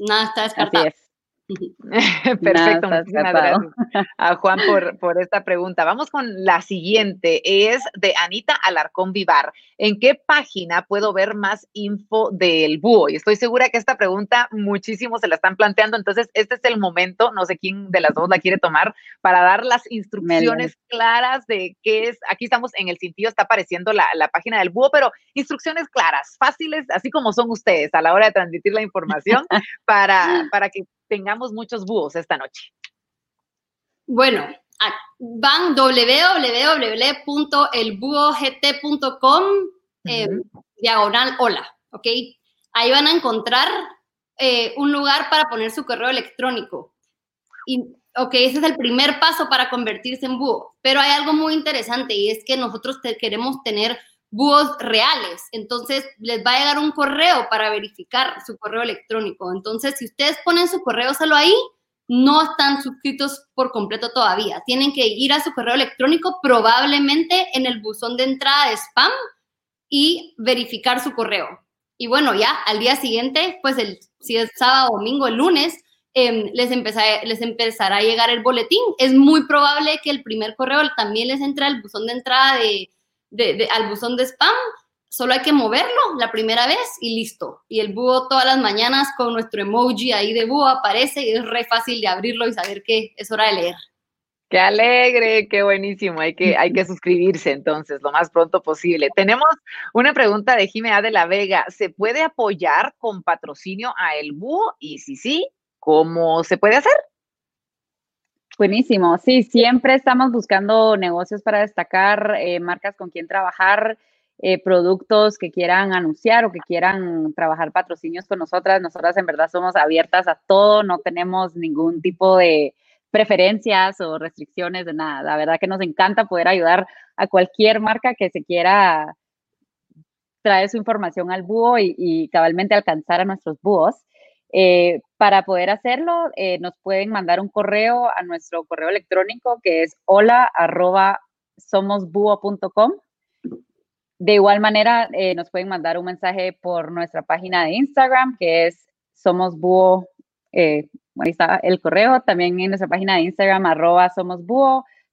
Nada, está descartado. Perfecto, muchísimas gracias a Juan por, por esta pregunta. Vamos con la siguiente, es de Anita Alarcón Vivar. ¿En qué página puedo ver más info del búho? Y estoy segura que esta pregunta muchísimos se la están planteando, entonces este es el momento, no sé quién de las dos la quiere tomar, para dar las instrucciones claras de qué es, aquí estamos en el sentido, está apareciendo la, la página del búho, pero instrucciones claras, fáciles, así como son ustedes a la hora de transmitir la información para, para que tengamos muchos búhos esta noche? Bueno, van www.elbúhogt.com eh, diagonal hola, ¿ok? Ahí van a encontrar eh, un lugar para poner su correo electrónico. Y, ok, ese es el primer paso para convertirse en búho. Pero hay algo muy interesante y es que nosotros queremos tener búhos reales. Entonces, les va a llegar un correo para verificar su correo electrónico. Entonces, si ustedes ponen su correo solo ahí, no están suscritos por completo todavía. Tienen que ir a su correo electrónico, probablemente en el buzón de entrada de spam y verificar su correo. Y bueno, ya al día siguiente, pues el, si es sábado, domingo, el lunes, em, les, les empezará a llegar el boletín. Es muy probable que el primer correo también les entre al buzón de entrada de, de, al buzón de spam, solo hay que moverlo la primera vez y listo. Y el búho todas las mañanas con nuestro emoji ahí de búho aparece y es re fácil de abrirlo y saber que es hora de leer. Qué alegre, qué buenísimo. Hay que, hay que suscribirse entonces lo más pronto posible. Tenemos una pregunta de Jimena de la Vega. ¿Se puede apoyar con patrocinio a El Búho? Y si sí, ¿cómo se puede hacer? Buenísimo, sí, siempre estamos buscando negocios para destacar, eh, marcas con quien trabajar, eh, productos que quieran anunciar o que quieran trabajar patrocinios con nosotras. Nosotras en verdad somos abiertas a todo, no tenemos ningún tipo de preferencias o restricciones de nada. La verdad que nos encanta poder ayudar a cualquier marca que se quiera traer su información al búho y, cabalmente alcanzar a nuestros búhos. Eh, para poder hacerlo, eh, nos pueden mandar un correo a nuestro correo electrónico que es hola arroba De igual manera, eh, nos pueden mandar un mensaje por nuestra página de Instagram que es somosbúho. ahí está el correo. También en nuestra página de Instagram arroba.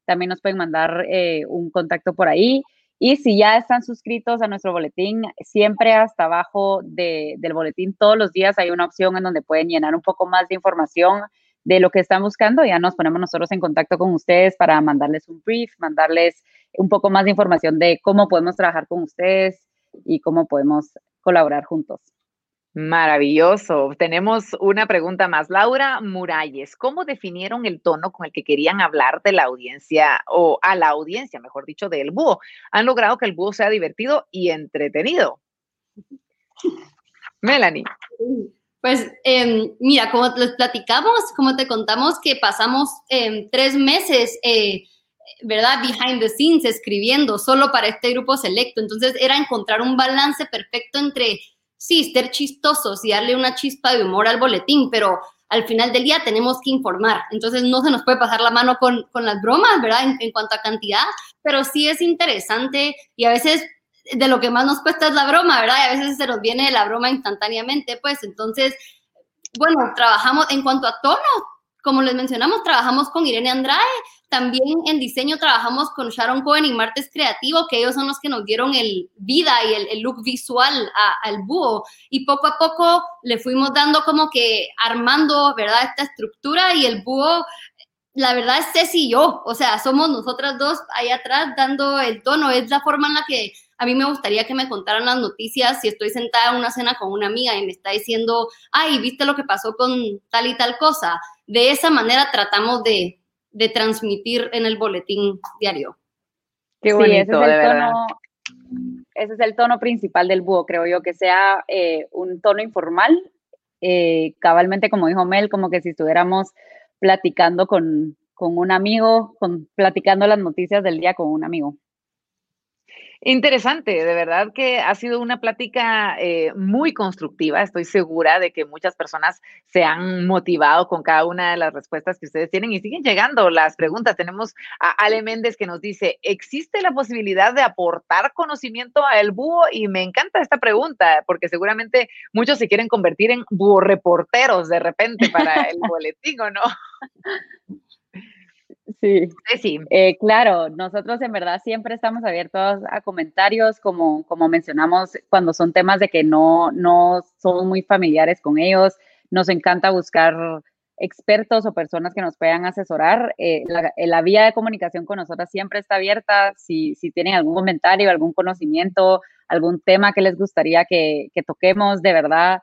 También nos pueden mandar un contacto por ahí. Y si ya están suscritos a nuestro boletín, siempre hasta abajo del boletín todos los días hay una opción en donde pueden llenar un poco más de información de lo que están buscando. Ya nos ponemos nosotros en contacto con ustedes para mandarles un brief, mandarles un poco más de información de cómo podemos trabajar con ustedes y cómo podemos colaborar juntos. Maravilloso. Tenemos una pregunta más. Laura Muralles, ¿cómo definieron el tono con el que querían hablar de la audiencia o a la audiencia, mejor dicho, del búho? ¿Han logrado que el búho sea divertido y entretenido? Melanie. Pues em, mira, como les platicamos, como te contamos que pasamos em, tres meses, eh, ¿verdad? Behind the scenes, escribiendo solo para este grupo selecto. Entonces era encontrar un balance perfecto entre sí, ser chistosos y darle una chispa de humor al boletín, pero al final del día tenemos que informar. Entonces no se nos puede pasar la mano con, las bromas, ¿verdad? En, cuanto a cantidad, pero sí es interesante y a veces de lo que más nos cuesta es la broma, ¿verdad? Y a veces se nos viene la broma instantáneamente, pues entonces, bueno, trabajamos en cuanto a tono, como les mencionamos, trabajamos con Irene Andrade, también en diseño trabajamos con Sharon Cohen y Martes Creativo, que ellos son los que nos dieron el vida y el, look visual al búho. Y poco a poco le fuimos dando como que armando, ¿verdad? Esta estructura y el búho, la verdad es Ceci y yo, o sea, somos nosotras dos ahí atrás dando el tono. Es la forma en la que a mí me gustaría que me contaran las noticias si estoy sentada en una cena con una amiga y me está diciendo, ay, ¿viste lo que pasó con tal y tal cosa? De esa manera tratamos de, de transmitir en el boletín diario. Qué bonito, de verdad ese es el tono principal del búho, creo yo, que sea eh, un tono informal, eh, cabalmente como dijo Mel, como que si estuviéramos platicando con, con un amigo, con, platicando las noticias del día con un amigo. Interesante, de verdad que ha sido una plática eh, muy constructiva. Estoy segura de que muchas personas se han motivado con cada una de las respuestas que ustedes tienen y siguen llegando las preguntas. Tenemos a Ale Méndez que nos dice, ¿existe la posibilidad de aportar conocimiento a el búho? Y me encanta esta pregunta porque seguramente muchos se quieren convertir en búho reporteros de repente para el boletín, ¿o no? Sí, sí. Eh, claro, nosotros en verdad siempre estamos abiertos a comentarios, como, como mencionamos, cuando son temas de que no, no somos muy familiares con ellos. Nos encanta buscar expertos o personas que nos puedan asesorar. Eh, la, vía de comunicación con nosotros siempre está abierta. Si, si, tienen algún comentario, algún conocimiento, algún tema que les gustaría que, que toquemos, de verdad,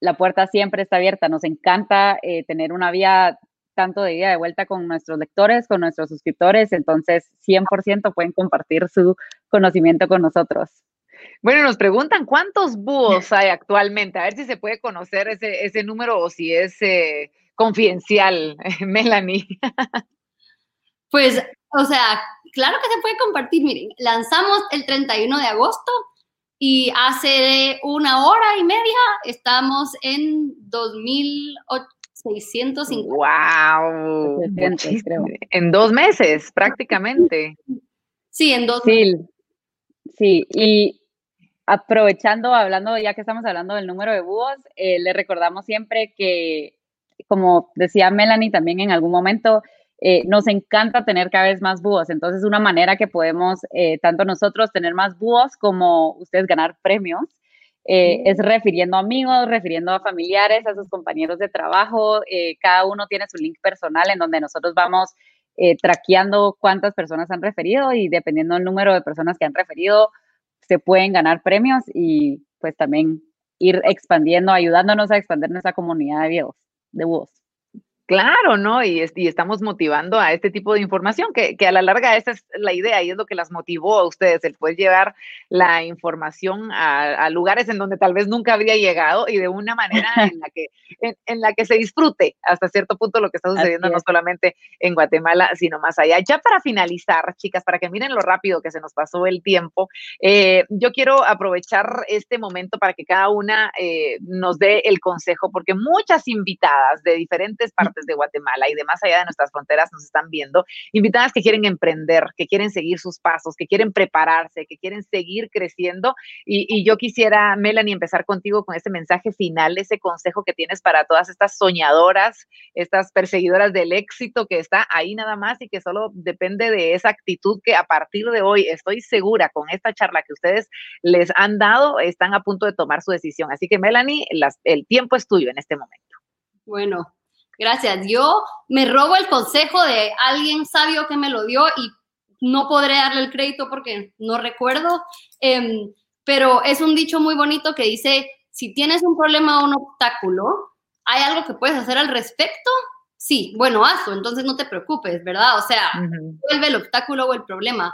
la puerta siempre está abierta. Nos encanta eh, tener una vía tanto de ida de vuelta con nuestros lectores, con nuestros suscriptores, entonces 100% pueden compartir su conocimiento con nosotros. Bueno, nos preguntan cuántos búhos hay actualmente, a ver si se puede conocer ese, ese número o si es eh, confidencial, Melanie. Pues, o sea, claro que se puede compartir. Miren, lanzamos el 31 de agosto y hace una hora y media estamos en 2008. 650. ¡Wow! En dos meses, prácticamente. Sí, en dos sí, Sí, y aprovechando, hablando, ya que estamos hablando del número de búhos, eh, le recordamos siempre que, como decía Melanie también en algún momento, eh, nos encanta tener cada vez más búhos. Entonces, una manera que podemos, eh, tanto nosotros, tener más búhos como ustedes ganar premios, eh, es refiriendo a amigos, refiriendo a familiares, a sus compañeros de trabajo. Eh, cada uno tiene su link personal en donde nosotros vamos eh, traqueando cuántas personas han referido y dependiendo del número de personas que han referido, se pueden ganar premios y pues también ir expandiendo, ayudándonos a expandir nuestra comunidad de videos, de voz. Claro, ¿no? Y, estamos motivando a este tipo de información, que, a la larga esa es la idea y es lo que las motivó a ustedes, el poder llevar la información a, lugares en donde tal vez nunca habría llegado y de una manera en la que, en, la que se disfrute hasta cierto punto lo que está sucediendo no solamente en Guatemala, sino más allá. Ya para finalizar, chicas, para que miren lo rápido que se nos pasó el tiempo, eh, yo quiero aprovechar este momento para que cada una eh, nos dé el consejo, porque muchas invitadas de diferentes partes de Guatemala y de más allá de nuestras fronteras nos están viendo, invitadas que quieren emprender, que quieren seguir sus pasos, que quieren prepararse, que quieren seguir creciendo. Y, yo quisiera, Melanie, empezar contigo con ese mensaje final, ese consejo que tienes para todas estas soñadoras, estas perseguidoras del éxito que está ahí nada más y que solo depende de esa actitud que a partir de hoy estoy segura con esta charla que ustedes les han dado, están a punto de tomar su decisión. Así que, Melanie, el tiempo es tuyo en este momento. Bueno, Gracias. Yo me robo el consejo de alguien sabio que me lo dio y no podré darle el crédito porque no recuerdo, em, pero es un dicho muy bonito que dice, si tienes un problema o un obstáculo, ¿hay algo que puedes hacer al respecto? Sí, bueno, hazlo, entonces no te preocupes, ¿verdad? O sea, vuelve el obstáculo o el problema.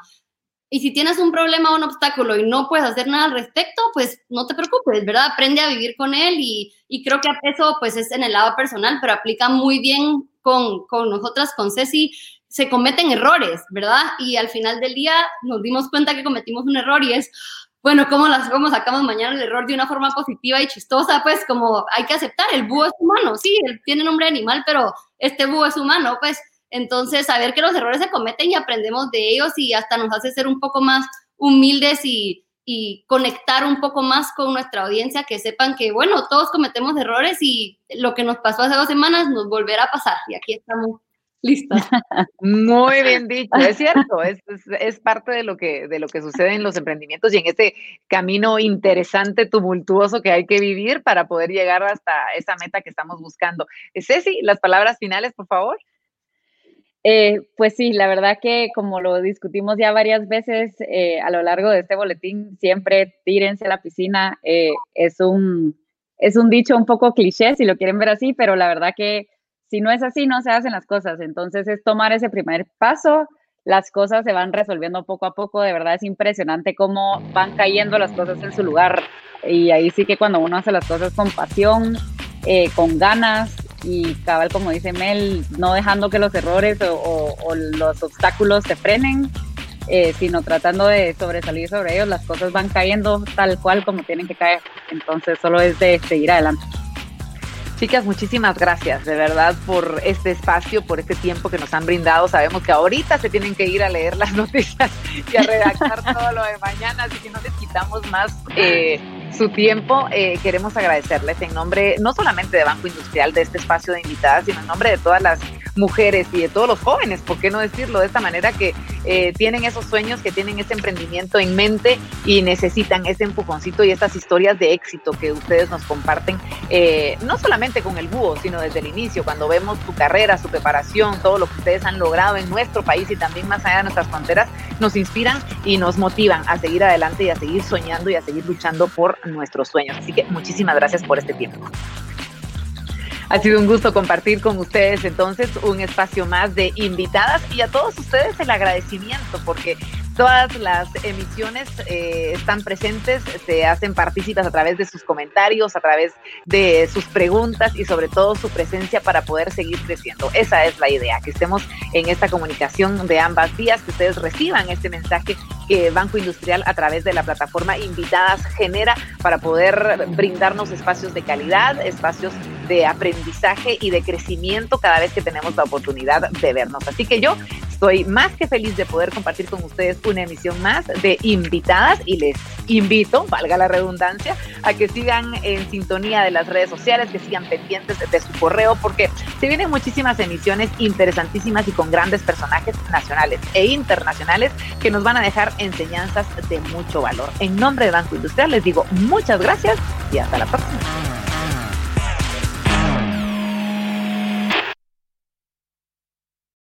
Y si tienes un problema o un obstáculo y no puedes hacer nada al respecto, pues no te preocupes, ¿verdad? Aprende a vivir con él y, y creo que eso pues es en el lado personal, pero aplica muy bien con, con nosotras, con Ceci. Se cometen errores, ¿verdad? Y al final del día nos dimos cuenta que cometimos un error y es, bueno, ¿cómo, las, cómo sacamos mañana el error de una forma positiva y chistosa? Pues como hay que aceptar, el búho es humano, sí, él tiene nombre animal, pero este búho es humano, pues entonces, saber que los errores se cometen y aprendemos de ellos y hasta nos hace ser un poco más humildes y, conectar un poco más con nuestra audiencia, que sepan que, bueno, todos cometemos errores y lo que nos pasó hace dos semanas nos volverá a pasar. Y aquí estamos listos. Muy bien dicho, es cierto, es, es, parte de lo, que, de lo que sucede en los emprendimientos y en este camino interesante, tumultuoso que hay que vivir para poder llegar hasta esa meta que estamos buscando. Ceci, las palabras finales, por favor. Eh, pues sí, la verdad que como lo discutimos ya varias veces eh, a lo largo de este boletín, siempre tírense a la piscina. Eh, es, un, es un dicho un poco cliché si lo quieren ver así, pero la verdad que si no es así, no se hacen las cosas. Entonces es tomar ese primer paso, las cosas se van resolviendo poco a poco. De verdad es impresionante cómo van cayendo las cosas en su lugar. Y ahí sí que cuando uno hace las cosas con pasión, con ganas y cabal, como dice Mel, no dejando que los errores o, los obstáculos te frenen, eh, sino tratando de sobresalir sobre ellos, las cosas van cayendo tal cual como tienen que caer. Entonces solo es de seguir adelante. Chicas, muchísimas gracias de verdad por este espacio, por este tiempo que nos han brindado. Sabemos que ahorita se tienen que ir a leer las noticias y a redactar todo lo de mañana, así que no les quitamos más eh, su tiempo. Eh, queremos agradecerles en nombre no solamente de Banco Industrial, de este espacio de invitadas, sino en nombre de todas las mujeres y de todos los jóvenes, ¿por qué no decirlo de esta manera? Que eh, tienen esos sueños, que tienen ese emprendimiento en mente y necesitan ese empujoncito y estas historias de éxito que ustedes nos comparten, eh, no solamente con el búho, sino desde el inicio, cuando vemos su carrera, su preparación, todo lo que ustedes han logrado en nuestro país y también más allá de nuestras fronteras, nos inspiran y nos motivan a seguir adelante y a seguir soñando y a seguir luchando por nuestros sueños. Así que muchísimas gracias por este tiempo. Ha sido un gusto compartir con ustedes entonces un espacio más de invitadas y a todos ustedes el agradecimiento porque Todas las emisiones eh, están presentes, se hacen partícipes a través de sus comentarios, a través de sus preguntas y sobre todo su presencia para poder seguir creciendo. Esa es la idea, que estemos en esta comunicación de ambas vías, que ustedes reciban este mensaje que Banco Industrial a través de la plataforma Invitadas genera para poder brindarnos espacios de calidad, espacios de aprendizaje y de crecimiento cada vez que tenemos la oportunidad de vernos. Así que yo estoy más que feliz de poder compartir con ustedes una emisión más de invitadas y les invito, valga la redundancia, a que sigan en sintonía de las redes sociales, que sigan pendientes de su correo, porque se vienen muchísimas emisiones interesantísimas y con grandes personajes nacionales e internacionales que nos van a dejar enseñanzas de mucho valor. En nombre de Banco Industrial les digo muchas gracias y hasta la próxima.